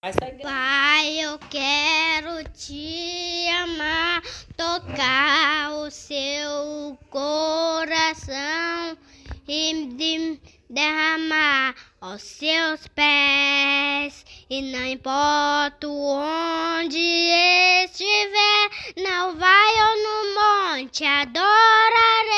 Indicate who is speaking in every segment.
Speaker 1: Pai, eu quero te amar, tocar o seu coração e de derramar aos seus pés. E não importa onde estiver, não vai eu no monte, adorarei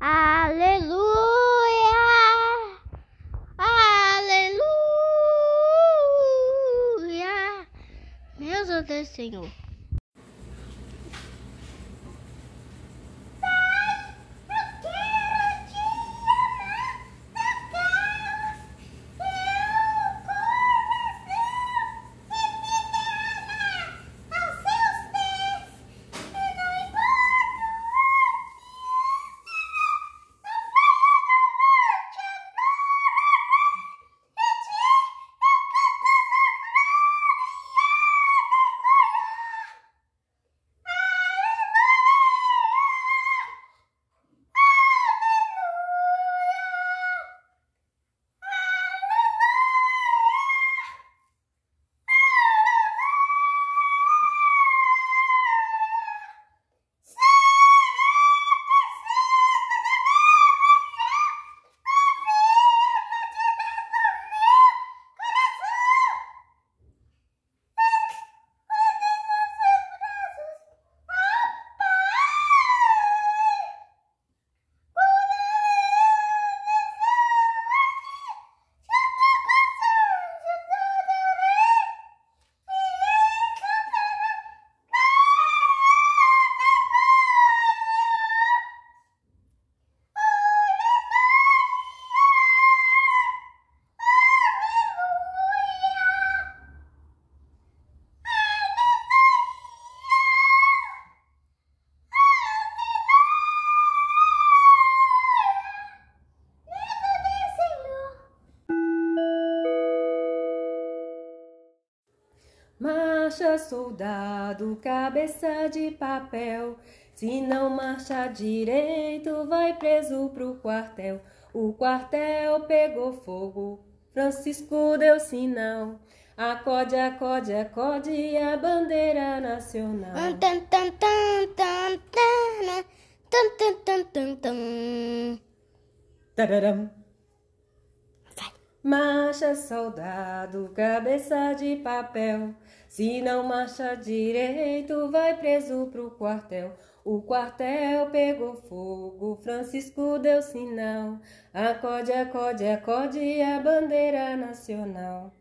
Speaker 1: Aleluia, aleluia, meu Deus, Senhor.
Speaker 2: Marcha, soldado, cabeça de papel. Se não marcha direito, vai preso pro quartel. O quartel pegou fogo, Francisco deu sinal. Acode, acode, acode a bandeira nacional.
Speaker 1: Tan,
Speaker 2: Marcha, soldado, cabeça de papel. Se não marcha direito, vai preso pro quartel. O quartel pegou fogo, Francisco deu sinal. Acode, acode, acode a bandeira nacional.